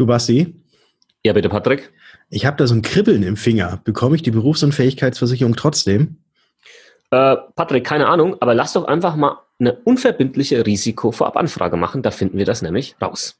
Du Basti? Ja, bitte, Patrick. Ich habe da so ein Kribbeln im Finger. Bekomme ich die Berufsunfähigkeitsversicherung trotzdem? Äh, Patrick, keine Ahnung, aber lass doch einfach mal eine unverbindliche Risikovorabanfrage machen. Da finden wir das nämlich raus.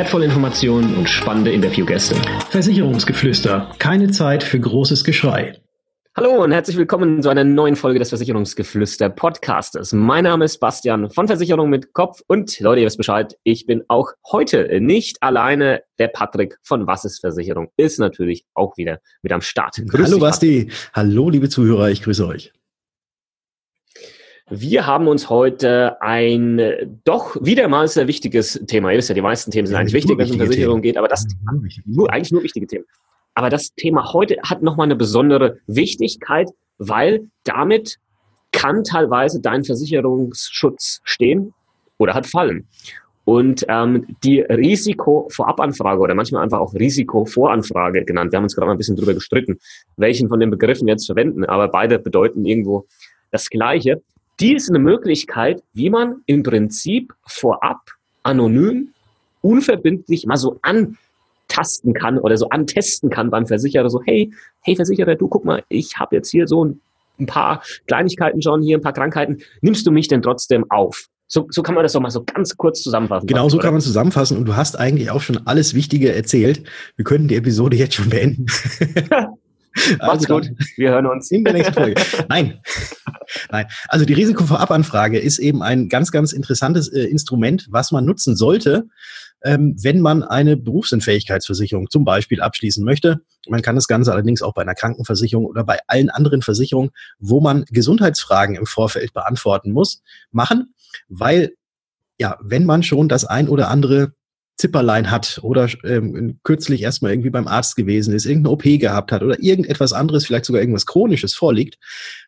wertvolle Informationen und spannende Interviewgäste. Versicherungsgeflüster. Keine Zeit für großes Geschrei. Hallo und herzlich willkommen zu einer neuen Folge des Versicherungsgeflüster Podcastes. Mein Name ist Bastian von Versicherung mit Kopf und Leute, ihr wisst Bescheid, ich bin auch heute nicht alleine. Der Patrick von Was ist Versicherung ist natürlich auch wieder mit am Start. Grüß Hallo dich, Basti. Hallo liebe Zuhörer, ich grüße euch. Wir haben uns heute ein äh, doch wieder mal sehr wichtiges Thema. Ihr wisst ja, die meisten Themen sind ja, eigentlich wichtig, wenn es um Versicherung geht, aber das nur, eigentlich nur wichtige Themen. Aber das Thema heute hat nochmal eine besondere Wichtigkeit, weil damit kann teilweise dein Versicherungsschutz stehen oder hat fallen. Und ähm, die Risikovorabanfrage oder manchmal einfach auch Risikovoranfrage genannt. Wir haben uns gerade mal ein bisschen drüber gestritten, welchen von den Begriffen wir jetzt verwenden, aber beide bedeuten irgendwo das Gleiche. Die ist eine Möglichkeit, wie man im Prinzip vorab anonym, unverbindlich mal so antasten kann oder so antesten kann beim Versicherer, so hey, hey Versicherer, du guck mal, ich habe jetzt hier so ein paar Kleinigkeiten schon, hier ein paar Krankheiten, nimmst du mich denn trotzdem auf? So, so kann man das doch mal so ganz kurz zusammenfassen. Genau so kann man zusammenfassen und du hast eigentlich auch schon alles Wichtige erzählt. Wir könnten die Episode jetzt schon beenden. Macht's also gut. Wir hören uns. In der nächsten Folge. Nein. Nein. Also die Risikovorabanfrage ist eben ein ganz, ganz interessantes äh, Instrument, was man nutzen sollte, ähm, wenn man eine Berufsunfähigkeitsversicherung zum Beispiel abschließen möchte. Man kann das Ganze allerdings auch bei einer Krankenversicherung oder bei allen anderen Versicherungen, wo man Gesundheitsfragen im Vorfeld beantworten muss, machen, weil ja, wenn man schon das ein oder andere Zipperlein hat oder ähm, kürzlich erstmal irgendwie beim Arzt gewesen ist, irgendeine OP gehabt hat oder irgendetwas anderes, vielleicht sogar irgendwas Chronisches vorliegt,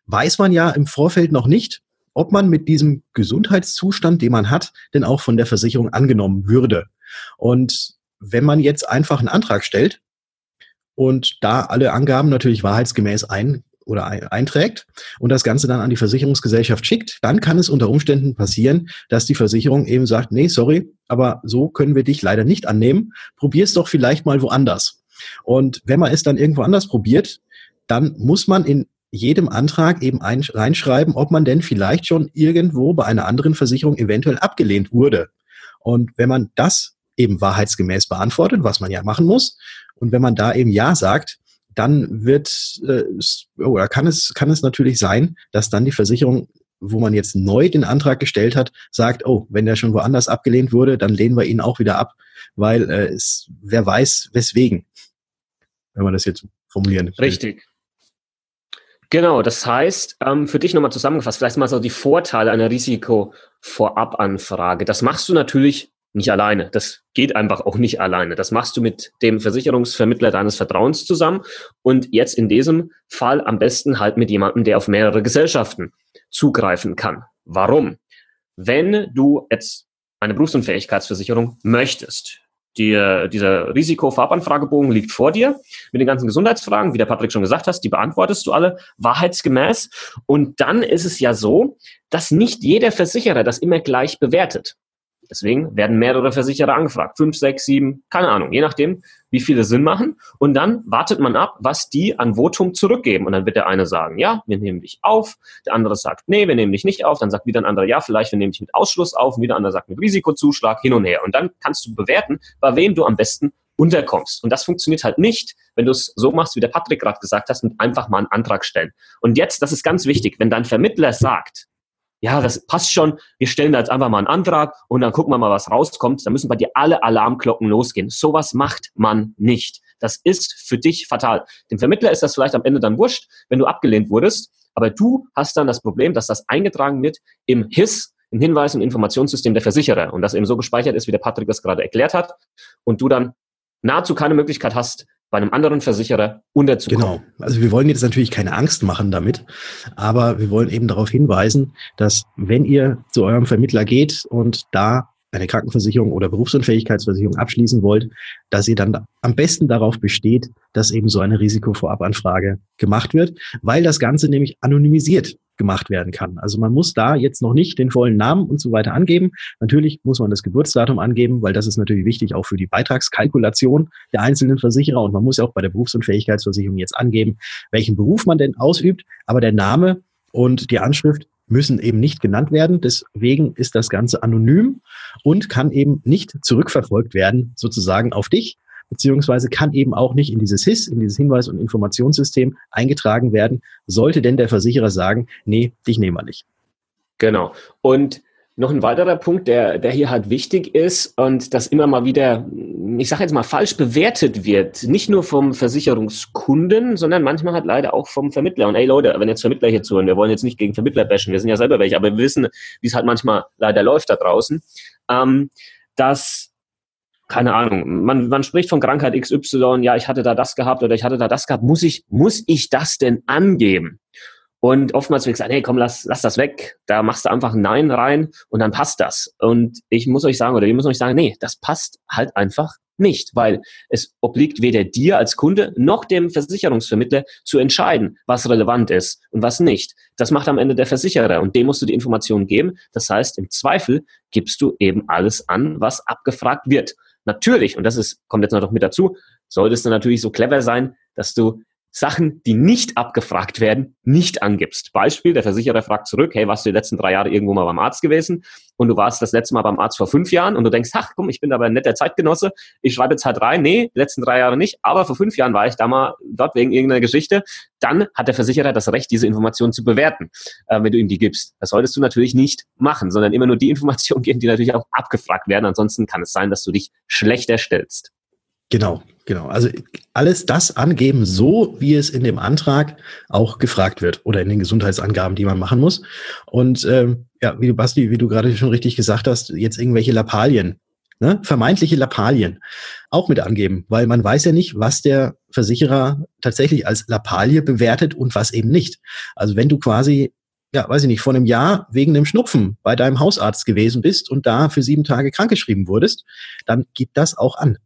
weiß man ja im Vorfeld noch nicht, ob man mit diesem Gesundheitszustand, den man hat, denn auch von der Versicherung angenommen würde. Und wenn man jetzt einfach einen Antrag stellt und da alle Angaben natürlich wahrheitsgemäß ein, oder einträgt und das Ganze dann an die Versicherungsgesellschaft schickt, dann kann es unter Umständen passieren, dass die Versicherung eben sagt, nee, sorry, aber so können wir dich leider nicht annehmen. Probier es doch vielleicht mal woanders. Und wenn man es dann irgendwo anders probiert, dann muss man in jedem Antrag eben ein, reinschreiben, ob man denn vielleicht schon irgendwo bei einer anderen Versicherung eventuell abgelehnt wurde. Und wenn man das eben wahrheitsgemäß beantwortet, was man ja machen muss, und wenn man da eben Ja sagt, dann wird äh, oder kann es kann es natürlich sein, dass dann die Versicherung, wo man jetzt neu den Antrag gestellt hat, sagt, oh, wenn der schon woanders abgelehnt wurde, dann lehnen wir ihn auch wieder ab, weil äh, es, wer weiß weswegen, wenn man das jetzt formulieren. Will. Richtig. Genau, das heißt, ähm, für dich nochmal zusammengefasst, vielleicht mal so die Vorteile einer Risikovorabanfrage. Das machst du natürlich nicht alleine. Das geht einfach auch nicht alleine. Das machst du mit dem Versicherungsvermittler deines Vertrauens zusammen und jetzt in diesem Fall am besten halt mit jemandem, der auf mehrere Gesellschaften zugreifen kann. Warum? Wenn du jetzt eine Berufsunfähigkeitsversicherung möchtest, die, dieser Risikofarbanfragebogen liegt vor dir mit den ganzen Gesundheitsfragen, wie der Patrick schon gesagt hast, die beantwortest du alle wahrheitsgemäß. Und dann ist es ja so, dass nicht jeder Versicherer das immer gleich bewertet. Deswegen werden mehrere Versicherer angefragt. Fünf, sechs, sieben, keine Ahnung, je nachdem, wie viele Sinn machen. Und dann wartet man ab, was die an Votum zurückgeben. Und dann wird der eine sagen, ja, wir nehmen dich auf. Der andere sagt, nee, wir nehmen dich nicht auf. Dann sagt wieder ein anderer, ja, vielleicht wir nehmen dich mit Ausschluss auf. Und wieder ein anderer sagt mit Risikozuschlag hin und her. Und dann kannst du bewerten, bei wem du am besten unterkommst. Und das funktioniert halt nicht, wenn du es so machst, wie der Patrick gerade gesagt hast, mit einfach mal einen Antrag stellen. Und jetzt, das ist ganz wichtig, wenn dein Vermittler sagt, ja, das passt schon, wir stellen da jetzt einfach mal einen Antrag und dann gucken wir mal, was rauskommt. Da müssen bei dir alle Alarmglocken losgehen. Sowas macht man nicht. Das ist für dich fatal. Dem Vermittler ist das vielleicht am Ende dann wurscht, wenn du abgelehnt wurdest, aber du hast dann das Problem, dass das eingetragen wird im HIS, im Hinweis- und Informationssystem der Versicherer und das eben so gespeichert ist, wie der Patrick das gerade erklärt hat und du dann nahezu keine Möglichkeit hast, bei einem anderen Versicherer unterzukommen. Genau. Also wir wollen jetzt natürlich keine Angst machen damit, aber wir wollen eben darauf hinweisen, dass wenn ihr zu eurem Vermittler geht und da eine Krankenversicherung oder Berufsunfähigkeitsversicherung abschließen wollt, dass ihr dann am besten darauf besteht, dass eben so eine Risikovorabanfrage gemacht wird, weil das Ganze nämlich anonymisiert gemacht werden kann. Also man muss da jetzt noch nicht den vollen Namen und so weiter angeben. Natürlich muss man das Geburtsdatum angeben, weil das ist natürlich wichtig auch für die Beitragskalkulation der einzelnen Versicherer. Und man muss ja auch bei der Berufsunfähigkeitsversicherung jetzt angeben, welchen Beruf man denn ausübt. Aber der Name und die Anschrift müssen eben nicht genannt werden. Deswegen ist das Ganze anonym und kann eben nicht zurückverfolgt werden, sozusagen auf dich, beziehungsweise kann eben auch nicht in dieses HIS, in dieses Hinweis- und Informationssystem eingetragen werden, sollte denn der Versicherer sagen, nee, dich nehmen wir nicht. Genau. Und noch ein weiterer Punkt, der, der hier halt wichtig ist und das immer mal wieder, ich sage jetzt mal, falsch bewertet wird, nicht nur vom Versicherungskunden, sondern manchmal halt leider auch vom Vermittler. Und ey Leute, wenn jetzt Vermittler hier zuhören, wir wollen jetzt nicht gegen Vermittler bashen, wir sind ja selber welche, aber wir wissen, wie es halt manchmal leider läuft da draußen, ähm, dass keine Ahnung, man, man spricht von Krankheit XY, ja, ich hatte da das gehabt oder ich hatte da das gehabt, muss ich, muss ich das denn angeben? Und oftmals wird gesagt, hey, komm, lass, lass das weg. Da machst du einfach ein Nein rein und dann passt das. Und ich muss euch sagen, oder wir müssen euch sagen, nee, das passt halt einfach nicht, weil es obliegt weder dir als Kunde noch dem Versicherungsvermittler zu entscheiden, was relevant ist und was nicht. Das macht am Ende der Versicherer und dem musst du die Informationen geben. Das heißt, im Zweifel gibst du eben alles an, was abgefragt wird. Natürlich, und das ist, kommt jetzt noch mit dazu, solltest du natürlich so clever sein, dass du Sachen, die nicht abgefragt werden, nicht angibst. Beispiel, der Versicherer fragt zurück, hey, warst du die letzten drei Jahre irgendwo mal beim Arzt gewesen? Und du warst das letzte Mal beim Arzt vor fünf Jahren und du denkst, ach komm, ich bin aber ein netter Zeitgenosse, ich schreibe jetzt halt rein, nee, die letzten drei Jahre nicht, aber vor fünf Jahren war ich da mal dort wegen irgendeiner Geschichte. Dann hat der Versicherer das Recht, diese Information zu bewerten, äh, wenn du ihm die gibst. Das solltest du natürlich nicht machen, sondern immer nur die Informationen geben, die natürlich auch abgefragt werden. Ansonsten kann es sein, dass du dich schlechter stellst. Genau, genau. Also alles das angeben, so wie es in dem Antrag auch gefragt wird oder in den Gesundheitsangaben, die man machen muss. Und ähm, ja, wie du, Basti, wie du gerade schon richtig gesagt hast, jetzt irgendwelche Lappalien, ne? vermeintliche Lappalien auch mit angeben, weil man weiß ja nicht, was der Versicherer tatsächlich als Lappalie bewertet und was eben nicht. Also wenn du quasi ja, weiß ich nicht, vor einem Jahr wegen einem Schnupfen bei deinem Hausarzt gewesen bist und da für sieben Tage krankgeschrieben wurdest, dann gib das auch an.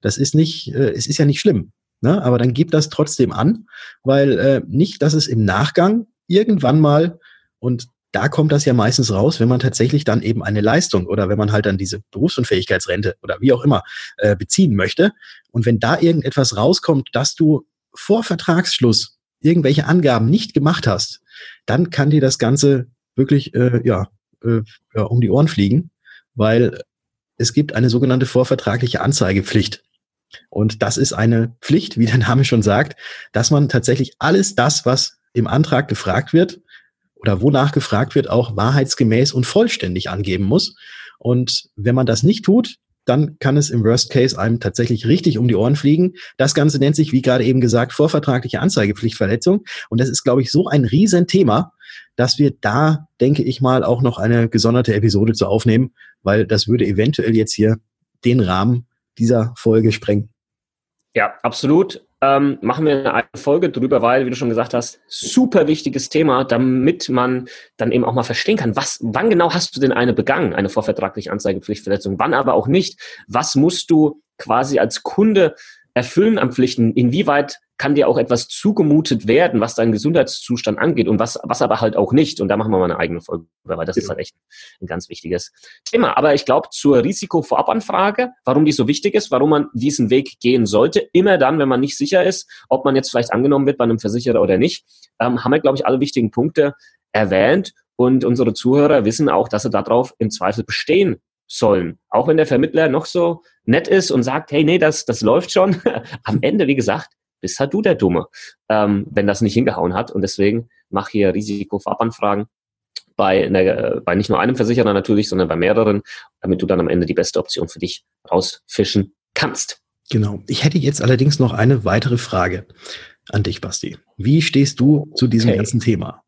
Das ist nicht, äh, es ist ja nicht schlimm. Ne? Aber dann gib das trotzdem an, weil äh, nicht, dass es im Nachgang irgendwann mal, und da kommt das ja meistens raus, wenn man tatsächlich dann eben eine Leistung oder wenn man halt dann diese Berufsunfähigkeitsrente oder wie auch immer äh, beziehen möchte. Und wenn da irgendetwas rauskommt, dass du vor Vertragsschluss irgendwelche Angaben nicht gemacht hast, dann kann dir das Ganze wirklich äh, ja, äh, ja, um die Ohren fliegen, weil es gibt eine sogenannte vorvertragliche Anzeigepflicht. Und das ist eine Pflicht, wie der Name schon sagt, dass man tatsächlich alles das, was im Antrag gefragt wird oder wonach gefragt wird, auch wahrheitsgemäß und vollständig angeben muss. Und wenn man das nicht tut, dann kann es im Worst Case einem tatsächlich richtig um die Ohren fliegen. Das Ganze nennt sich, wie gerade eben gesagt, vorvertragliche Anzeigepflichtverletzung. Und das ist, glaube ich, so ein Riesenthema, dass wir da, denke ich mal, auch noch eine gesonderte Episode zu aufnehmen, weil das würde eventuell jetzt hier den Rahmen dieser Folge sprengen. Ja, absolut. Ähm, machen wir eine Folge drüber, weil, wie du schon gesagt hast, super wichtiges Thema, damit man dann eben auch mal verstehen kann, was, wann genau hast du denn eine begangen, eine vorvertragliche Anzeigepflichtverletzung, wann aber auch nicht. Was musst du quasi als Kunde erfüllen an Pflichten? Inwieweit kann dir auch etwas zugemutet werden, was deinen Gesundheitszustand angeht und was, was aber halt auch nicht. Und da machen wir mal eine eigene Folge, weil das genau. ist halt echt ein ganz wichtiges Thema. Aber ich glaube, zur Risikovorabanfrage, warum die so wichtig ist, warum man diesen Weg gehen sollte, immer dann, wenn man nicht sicher ist, ob man jetzt vielleicht angenommen wird bei einem Versicherer oder nicht, ähm, haben wir, glaube ich, alle wichtigen Punkte erwähnt. Und unsere Zuhörer wissen auch, dass sie darauf im Zweifel bestehen sollen. Auch wenn der Vermittler noch so nett ist und sagt, hey, nee, das, das läuft schon. Am Ende, wie gesagt, bist halt du der Dumme, ähm, wenn das nicht hingehauen hat. Und deswegen mach hier Risikovorabanfragen bei, einer, bei nicht nur einem Versicherer natürlich, sondern bei mehreren, damit du dann am Ende die beste Option für dich rausfischen kannst. Genau. Ich hätte jetzt allerdings noch eine weitere Frage an dich, Basti. Wie stehst du zu diesem okay. ganzen Thema?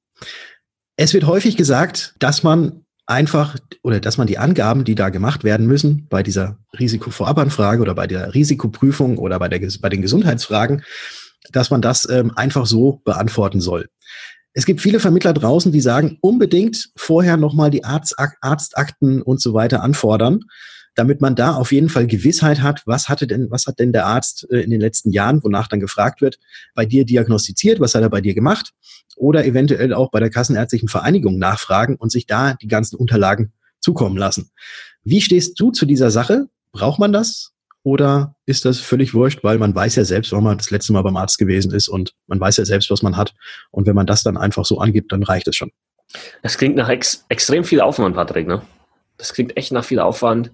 Es wird häufig gesagt, dass man einfach oder dass man die Angaben, die da gemacht werden müssen bei dieser Risikovorabanfrage oder bei der Risikoprüfung oder bei, der, bei den Gesundheitsfragen, dass man das ähm, einfach so beantworten soll. Es gibt viele Vermittler draußen, die sagen, unbedingt vorher nochmal die Arzt, Arztakten und so weiter anfordern, damit man da auf jeden Fall Gewissheit hat, was hatte denn, was hat denn der Arzt äh, in den letzten Jahren, wonach dann gefragt wird, bei dir diagnostiziert, was hat er bei dir gemacht oder eventuell auch bei der Kassenärztlichen Vereinigung nachfragen und sich da die ganzen Unterlagen zukommen lassen. Wie stehst du zu dieser Sache? Braucht man das? Oder ist das völlig wurscht, weil man weiß ja selbst, wann man das letzte Mal beim Arzt gewesen ist und man weiß ja selbst, was man hat. Und wenn man das dann einfach so angibt, dann reicht es schon. Das klingt nach ex extrem viel Aufwand, Patrick, ne? Das klingt echt nach viel Aufwand.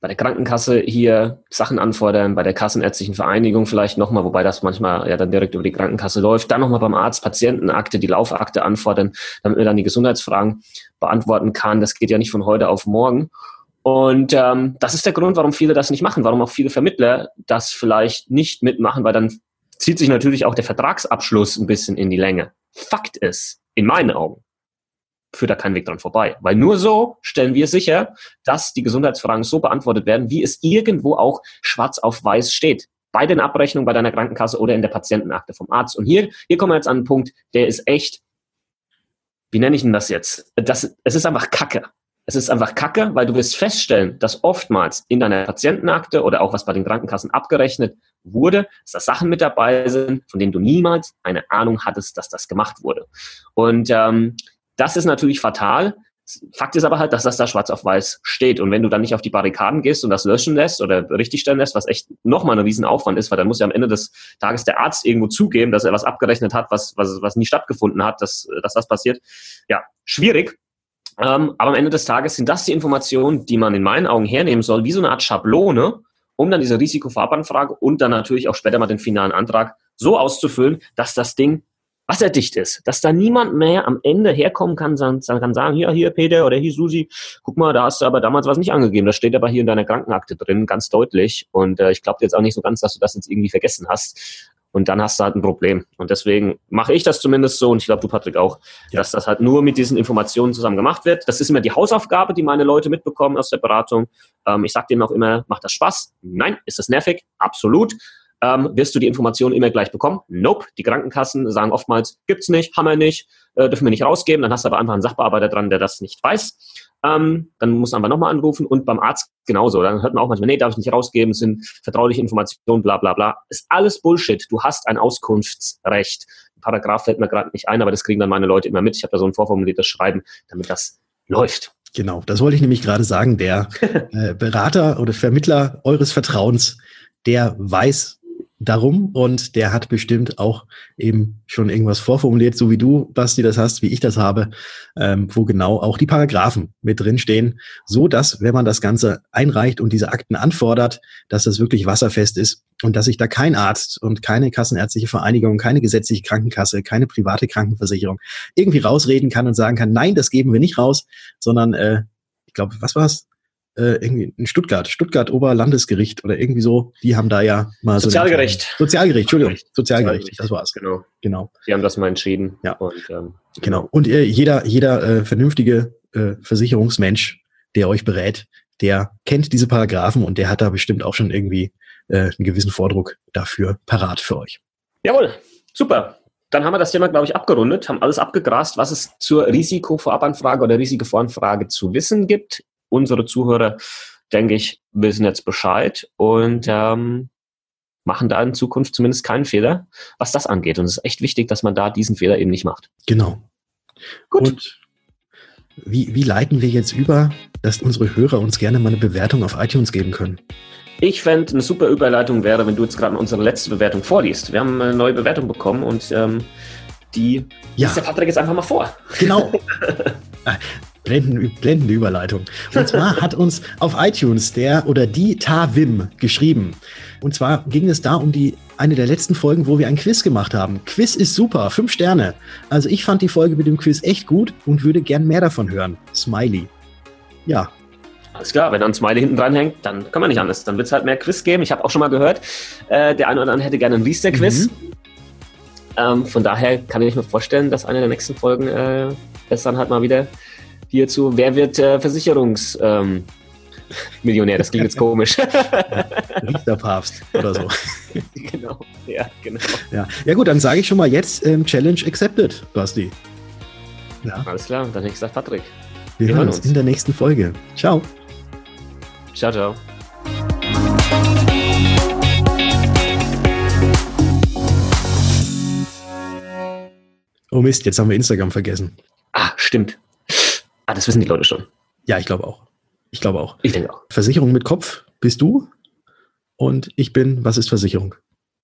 Bei der Krankenkasse hier Sachen anfordern, bei der Kassenärztlichen Vereinigung vielleicht nochmal, wobei das manchmal ja dann direkt über die Krankenkasse läuft. Dann nochmal beim Arzt Patientenakte, die Laufakte anfordern, damit man dann die Gesundheitsfragen beantworten kann. Das geht ja nicht von heute auf morgen. Und ähm, das ist der Grund, warum viele das nicht machen, warum auch viele Vermittler das vielleicht nicht mitmachen, weil dann zieht sich natürlich auch der Vertragsabschluss ein bisschen in die Länge. Fakt ist, in meinen Augen, führt da kein Weg dran vorbei. Weil nur so stellen wir sicher, dass die Gesundheitsfragen so beantwortet werden, wie es irgendwo auch schwarz auf weiß steht. Bei den Abrechnungen bei deiner Krankenkasse oder in der Patientenakte vom Arzt. Und hier, hier kommen wir jetzt an einen Punkt, der ist echt, wie nenne ich denn das jetzt? Das, es ist einfach Kacke. Es ist einfach Kacke, weil du wirst feststellen, dass oftmals in deiner Patientenakte oder auch was bei den Krankenkassen abgerechnet wurde, dass da Sachen mit dabei sind, von denen du niemals eine Ahnung hattest, dass das gemacht wurde. Und ähm, das ist natürlich fatal. Fakt ist aber halt, dass das da schwarz auf weiß steht. Und wenn du dann nicht auf die Barrikaden gehst und das löschen lässt oder richtigstellen lässt, was echt nochmal ein Riesenaufwand ist, weil dann muss ja am Ende des Tages der Arzt irgendwo zugeben, dass er was abgerechnet hat, was, was, was nie stattgefunden hat, dass, dass das passiert. Ja, schwierig. Ähm, aber am Ende des Tages sind das die Informationen, die man in meinen Augen hernehmen soll, wie so eine Art Schablone, um dann diese Risikofarbanfrage und dann natürlich auch später mal den finalen Antrag so auszufüllen, dass das Ding wasserdicht ist, dass da niemand mehr am Ende herkommen kann, sagen, kann sagen, hier, hier, Peter oder hier, Susi, guck mal, da hast du aber damals was nicht angegeben, das steht aber hier in deiner Krankenakte drin, ganz deutlich. Und äh, ich glaube jetzt auch nicht so ganz, dass du das jetzt irgendwie vergessen hast. Und dann hast du halt ein Problem. Und deswegen mache ich das zumindest so und ich glaube, du, Patrick, auch, ja. dass das halt nur mit diesen Informationen zusammen gemacht wird. Das ist immer die Hausaufgabe, die meine Leute mitbekommen aus der Beratung. Ähm, ich sage denen auch immer, macht das Spaß? Nein. Ist das nervig? Absolut. Ähm, wirst du die Informationen immer gleich bekommen? Nope. Die Krankenkassen sagen oftmals, gibt's nicht, haben wir nicht, äh, dürfen wir nicht rausgeben. Dann hast du aber einfach einen Sachbearbeiter dran, der das nicht weiß. Ähm, dann muss man einfach nochmal anrufen und beim Arzt genauso. Dann hört man auch manchmal, nee, darf ich nicht rausgeben, sind vertrauliche Informationen, bla bla bla. Ist alles Bullshit. Du hast ein Auskunftsrecht. Ein Paragraph fällt mir gerade nicht ein, aber das kriegen dann meine Leute immer mit. Ich habe da so ein vorformuliertes Schreiben, damit das läuft. Genau, das wollte ich nämlich gerade sagen. Der äh, Berater oder Vermittler eures Vertrauens, der weiß, darum und der hat bestimmt auch eben schon irgendwas vorformuliert, so wie du, Basti, das hast, wie ich das habe, ähm, wo genau auch die Paragraphen mit drin stehen, so dass, wenn man das Ganze einreicht und diese Akten anfordert, dass das wirklich wasserfest ist und dass sich da kein Arzt und keine kassenärztliche Vereinigung, keine gesetzliche Krankenkasse, keine private Krankenversicherung irgendwie rausreden kann und sagen kann, nein, das geben wir nicht raus, sondern äh, ich glaube, was war's? Äh, irgendwie in Stuttgart, Stuttgart Oberlandesgericht oder irgendwie so, die haben da ja mal Sozialgericht. so. Sozialgericht, Entschuldigung. Sozialgericht, das war's. Genau. Genau. Die haben das mal entschieden. Ja. Und, ähm, genau. Und äh, jeder, jeder äh, vernünftige äh, Versicherungsmensch, der euch berät, der kennt diese Paragraphen und der hat da bestimmt auch schon irgendwie äh, einen gewissen Vordruck dafür parat für euch. Jawohl, super. Dann haben wir das Thema, glaube ich, abgerundet, haben alles abgegrast, was es zur Risikovorabanfrage oder Risikovoranfrage zu wissen gibt unsere Zuhörer, denke ich, wissen jetzt Bescheid und ähm, machen da in Zukunft zumindest keinen Fehler, was das angeht. Und es ist echt wichtig, dass man da diesen Fehler eben nicht macht. Genau. Gut. Und wie, wie leiten wir jetzt über, dass unsere Hörer uns gerne mal eine Bewertung auf iTunes geben können? Ich fände, eine super Überleitung wäre, wenn du jetzt gerade unsere letzte Bewertung vorliest. Wir haben eine neue Bewertung bekommen und ähm, die ja. liest der Patrick jetzt einfach mal vor. Genau. Blenden, blendende Überleitung. Und zwar hat uns auf iTunes der oder die Tawim geschrieben. Und zwar ging es da um die eine der letzten Folgen, wo wir ein Quiz gemacht haben. Quiz ist super, fünf Sterne. Also ich fand die Folge mit dem Quiz echt gut und würde gern mehr davon hören. Smiley. Ja. Alles klar, wenn dann ein Smiley hinten dran hängt, dann kann man nicht anders. Dann wird es halt mehr Quiz geben. Ich habe auch schon mal gehört, äh, der eine oder andere hätte gerne ein Riester-Quiz. Mhm. Ähm, von daher kann ich mir vorstellen, dass eine der nächsten Folgen äh, es dann halt mal wieder hierzu, wer wird äh, Versicherungs... Ähm, das klingt jetzt komisch. Richterpapst oder so. genau, ja, genau. Ja, ja gut, dann sage ich schon mal jetzt ähm, Challenge accepted, Basti. Ja. Alles klar, dann hätte ich gesagt Patrick. Wir, Wir hören uns in der nächsten Folge. Ciao. Ciao, ciao. Oh Mist, jetzt haben wir Instagram vergessen. Ah, stimmt. Das wissen die Leute schon. Ja, ich glaube auch. Ich glaube auch. Ich denke auch. Versicherung mit Kopf bist du und ich bin, was ist Versicherung?